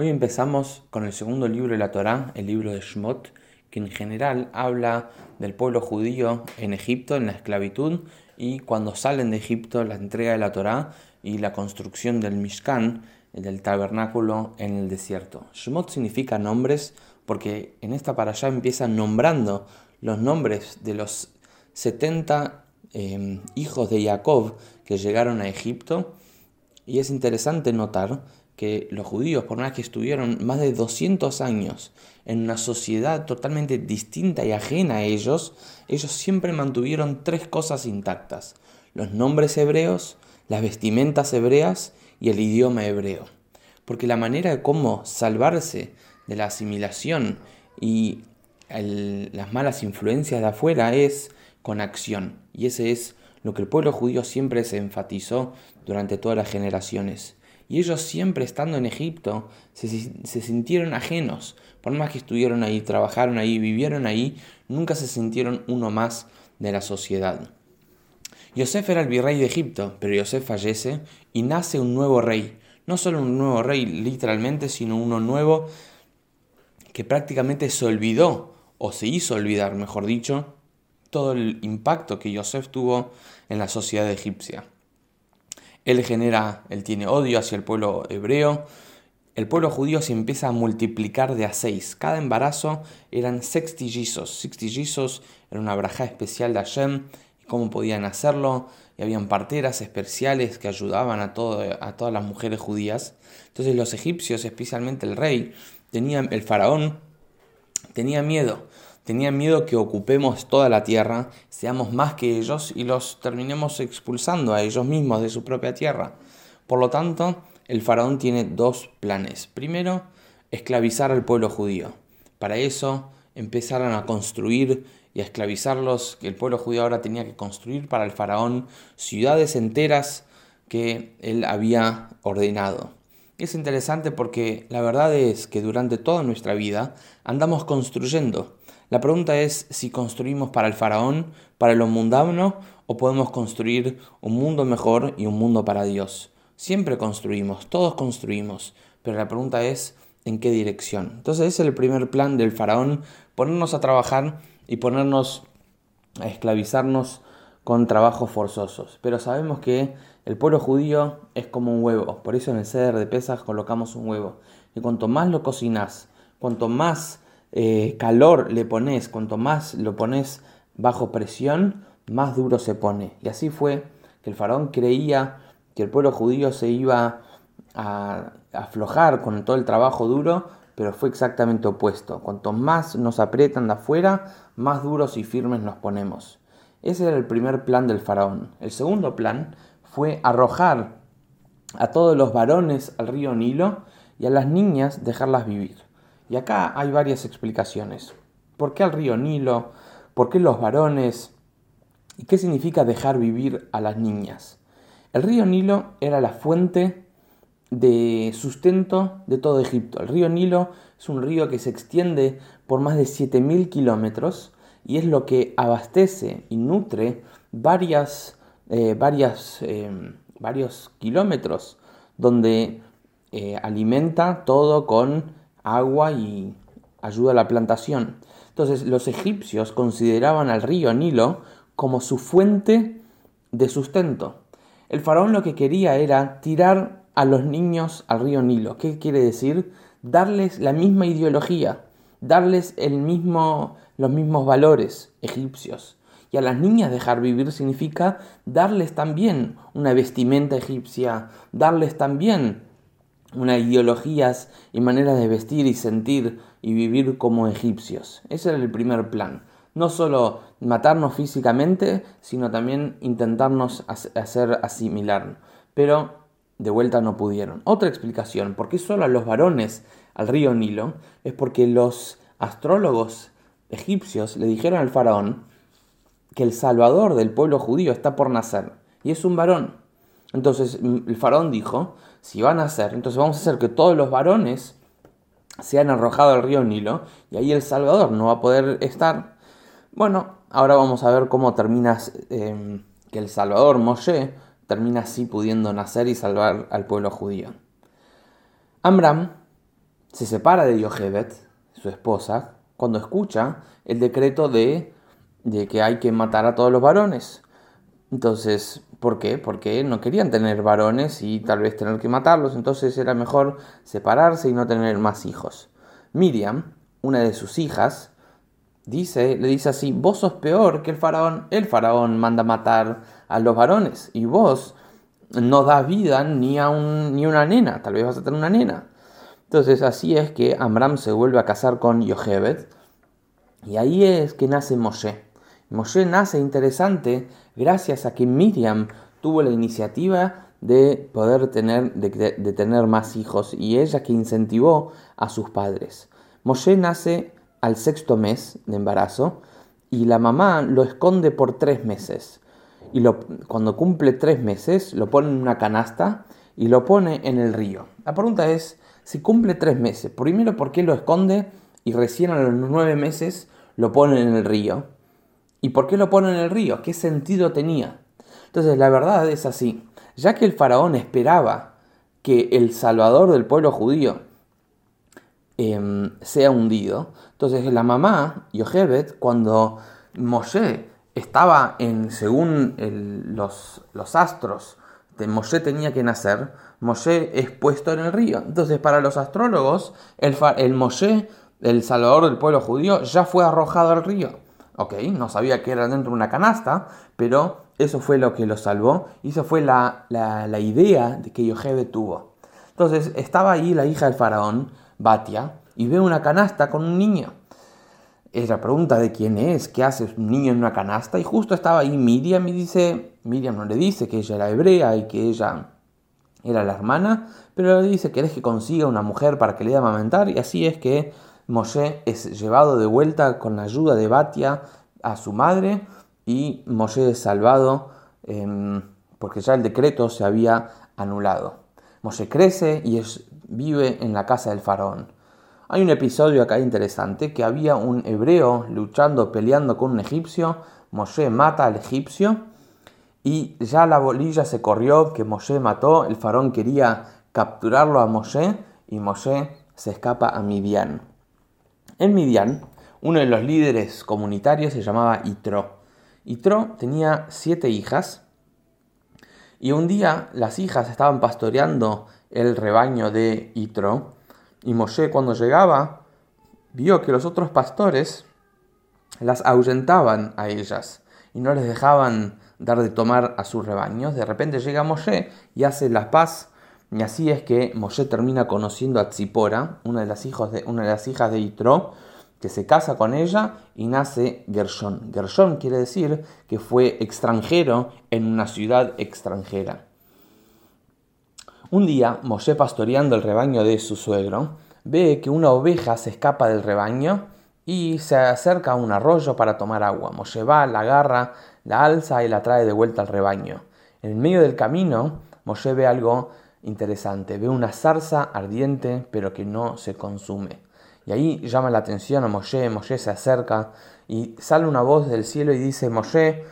Hoy empezamos con el segundo libro de la Torá, el libro de Shmot, que en general habla del pueblo judío en Egipto, en la esclavitud, y cuando salen de Egipto, la entrega de la Torá y la construcción del Mishkan, del tabernáculo en el desierto. Shmot significa nombres porque en esta para allá empiezan nombrando los nombres de los 70 em, hijos de Jacob que llegaron a Egipto. Y es interesante notar que los judíos, por más que estuvieron más de 200 años en una sociedad totalmente distinta y ajena a ellos, ellos siempre mantuvieron tres cosas intactas. Los nombres hebreos, las vestimentas hebreas y el idioma hebreo. Porque la manera de cómo salvarse de la asimilación y las malas influencias de afuera es con acción. Y ese es lo que el pueblo judío siempre se enfatizó durante todas las generaciones. Y ellos siempre estando en Egipto se, sintieron ajenos. Por más que estuvieron ahí, trabajaron ahí, vivieron ahí, nunca se sintieron uno más de la sociedad. Yosef era el virrey de Egipto, pero Yosef fallece y nace un nuevo rey. No solo un nuevo rey literalmente, sino uno nuevo que prácticamente se olvidó, o se hizo olvidar, mejor dicho, todo el impacto que Yosef tuvo en la sociedad egipcia. Él genera, él tiene odio hacia el pueblo hebreo. El pueblo judío se empieza a multiplicar de a seis. Cada embarazo eran sextillizos. Sextillizos era una braja especial de Hashem y cómo podían hacerlo. Y habían parteras especiales que ayudaban a, a todas las mujeres judías. Entonces los egipcios, especialmente el rey, tenía, el faraón, tenía miedo Tenían miedo que ocupemos toda la tierra, seamos más que ellos y los terminemos expulsando a ellos mismos de su propia tierra. Por lo tanto, el faraón tiene dos planes. Primero, esclavizar al pueblo judío. Para eso empezaron a construir y a esclavizarlos, que el pueblo judío ahora tenía que construir para el faraón ciudades enteras que él había ordenado. Es interesante porque la verdad es que durante toda nuestra vida andamos construyendo. La pregunta es si construimos para el faraón, para lo mundano, o podemos construir un mundo mejor y un mundo para Dios. Siempre construimos, todos construimos, pero la pregunta es en qué dirección. Entonces ese es el primer plan del faraón, ponernos a trabajar y ponernos a esclavizarnos con trabajos forzosos. Pero sabemos que el pueblo judío es como un huevo, por eso en el ceder de pesas colocamos un huevo. Y cuanto más lo cocinas, cuanto más eh, calor le pones, cuanto más lo pones bajo presión, más duro se pone. Y así fue que el faraón creía que el pueblo judío se iba a aflojar con todo el trabajo duro, pero fue exactamente opuesto. Cuanto más nos aprietan de afuera, más duros y firmes nos ponemos. Ese era el primer plan del faraón. El segundo plan fue arrojar a todos los varones al río Nilo y a las niñas dejarlas vivir. Y acá hay varias explicaciones. ¿Por qué al río Nilo? ¿Por qué los varones? ¿Y qué significa dejar vivir a las niñas? El río Nilo era la fuente de sustento de todo Egipto. El río Nilo es un río que se extiende por más de 7.000 kilómetros y es lo que abastece y nutre varias, eh, varias, eh, varios kilómetros donde eh, alimenta todo con agua y ayuda a la plantación. Entonces los egipcios consideraban al río Nilo como su fuente de sustento. El faraón lo que quería era tirar a los niños al río Nilo. ¿Qué quiere decir? Darles la misma ideología, darles el mismo, los mismos valores egipcios. Y a las niñas dejar vivir significa darles también una vestimenta egipcia, darles también unas ideologías y maneras de vestir y sentir y vivir como egipcios. Ese era el primer plan. No solo matarnos físicamente, sino también intentarnos hacer asimilar. Pero de vuelta no pudieron. Otra explicación, ¿por qué solo a los varones al río Nilo? Es porque los astrólogos egipcios le dijeron al faraón que el salvador del pueblo judío está por nacer y es un varón. Entonces el faraón dijo, si van a ser, entonces vamos a hacer que todos los varones sean arrojados al río Nilo y ahí el Salvador no va a poder estar. Bueno, ahora vamos a ver cómo termina em, que el Salvador, Moshe, termina así pudiendo nacer y salvar al pueblo judío. Amram se separa de Yochebet, su esposa, cuando escucha el decreto de, de que hay que matar a todos los varones. Entonces, ¿por qué? Porque no querían tener varones y tal vez tener que matarlos, entonces era mejor separarse y no tener más hijos. Miriam, una de sus hijas, dice, le dice así, vos sos peor que el faraón, el faraón manda matar a los varones y vos no das vida ni a un, ni una nena, tal vez vas a tener una nena. Entonces así es que Amram se vuelve a casar con Yochebed y ahí es que nace Moshe. Moshe nace interesante gracias a que Miriam tuvo la iniciativa de poder tener, de, tener más hijos y ella que incentivó a sus padres. Moshe nace al sexto mes de embarazo y la mamá lo esconde por tres meses. Y cuando cumple tres meses lo pone en una canasta y lo pone en el río. La pregunta es, si cumple tres meses, primero, ¿por qué lo esconde y recién a los nueve meses lo pone en el río? ¿Y por qué lo pone en el río? ¿Qué sentido tenía? Entonces la verdad es así. Ya que el faraón esperaba que el salvador del pueblo judío em, sea hundido, entonces la mamá, Yochebet, cuando Moshe estaba en, según los, los astros, de Moshe tenía que nacer, Moshe es puesto en el río. Entonces para los astrólogos, el, el Moshe, el salvador del pueblo judío, ya fue arrojado al río. Ok, no sabía que era dentro de una canasta, pero eso fue lo que lo salvó y eso fue la, idea de que Yohebe tuvo. Entonces estaba ahí la hija del faraón, Batia, y ve una canasta con un niño. Ella pregunta de quién es, qué hace un niño en una canasta, y justo estaba ahí Miriam y dice, Miriam no le dice que ella era hebrea y que ella era la hermana, pero le dice, ¿querés que consiga una mujer para que le dé a amamentar? Y así es que Moshe es llevado de vuelta con la ayuda de Batia a su madre y Moshe es salvado em, porque ya el decreto se había anulado. Moshe crece y vive en la casa del faraón. Hay un episodio acá interesante que había un hebreo luchando, peleando con un egipcio. Moshe mata al egipcio y ya la bolilla se corrió que Moshe mató. El faraón quería capturarlo a Moshe y Moshe se escapa a Midian. En Midian, uno de los líderes comunitarios se llamaba Itro. Itro tenía siete hijas y un día las hijas estaban pastoreando el rebaño de Itro y Moshe cuando llegaba vio que los otros pastores las ahuyentaban a ellas y no les dejaban dar de tomar a sus rebaños. De repente llega Moshe y hace la paz y así es que Moshe termina conociendo a Tzipora, una de las, hijos de, una de las hijas de Itro, que se casa con ella y nace Gershon. Gershon quiere decir que fue extranjero en una ciudad extranjera. Un día, Moshe pastoreando el rebaño de su suegro, ve que una oveja se escapa del rebaño y se acerca a un arroyo para tomar agua. Moshe va, la agarra, la alza y la trae de vuelta al rebaño. En medio del camino, Moshe ve algo interesante. Ve una zarza ardiente pero que no se consume. Y ahí llama la atención a Moshe, Moshe se acerca y sale una voz del cielo y dice, Moshe,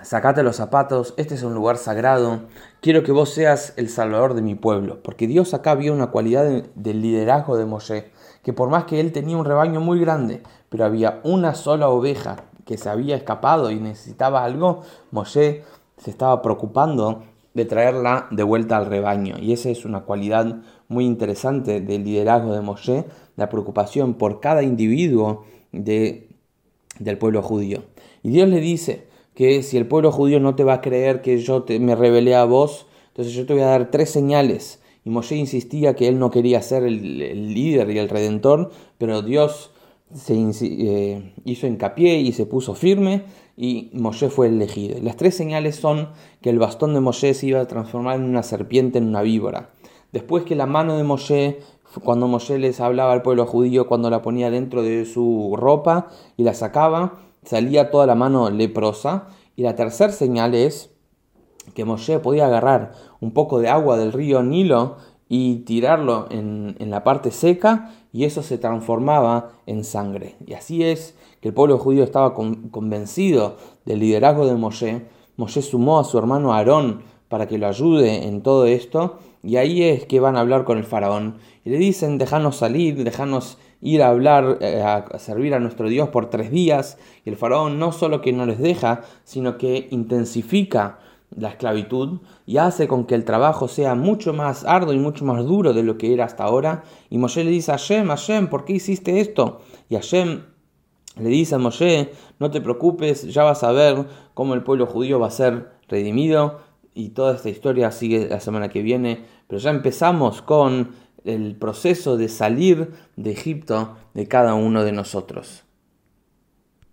sacate los zapatos, este es un lugar sagrado, quiero que vos seas el salvador de mi pueblo, porque Dios acá vio una cualidad del liderazgo de Moshe, que por más que él tenía un rebaño muy grande, pero había una sola oveja que se había escapado y necesitaba algo, Moshe se estaba preocupando de traerla de vuelta al rebaño. Y esa es una cualidad muy interesante del liderazgo de Moshe, la preocupación por cada individuo de, del pueblo judío. Y Dios le dice que si el pueblo judío no te va a creer que yo te, me revelé a vos, entonces yo te voy a dar tres señales. Y Moshe insistía que él no quería ser el, líder y el redentor, pero Dios se eh, hizo hincapié y se puso firme y Moshe fue elegido. Las tres señales son que el bastón de Moshe se iba a transformar en una serpiente, en una víbora. Después que la mano de Moshe, cuando Moshe les hablaba al pueblo judío, cuando la ponía dentro de su ropa y la sacaba, salía toda la mano leprosa. Y la tercera señal es que Moshe podía agarrar un poco de agua del río Nilo y tirarlo en, en la parte seca y eso se transformaba en sangre. Y así es que el pueblo judío estaba convencido del liderazgo de Moshe. Moshe sumó a su hermano Aarón para que lo ayude en todo esto y ahí es que van a hablar con el faraón y le dicen, déjanos salir, déjanos ir a hablar, eh, a servir a nuestro Dios por tres días. Y el faraón no solo que no les deja, sino que intensifica la esclavitud y hace con que el trabajo sea mucho más arduo y mucho más duro de lo que era hasta ahora. Y Moshe le dice a Hashem, Hashem, ¿por qué hiciste esto? Y Hashem le dice a Moshe, no te preocupes, ya vas a ver cómo el pueblo judío va a ser redimido. Y toda esta historia sigue la semana que viene. Pero ya empezamos con el proceso de salir de Egipto de cada uno de nosotros.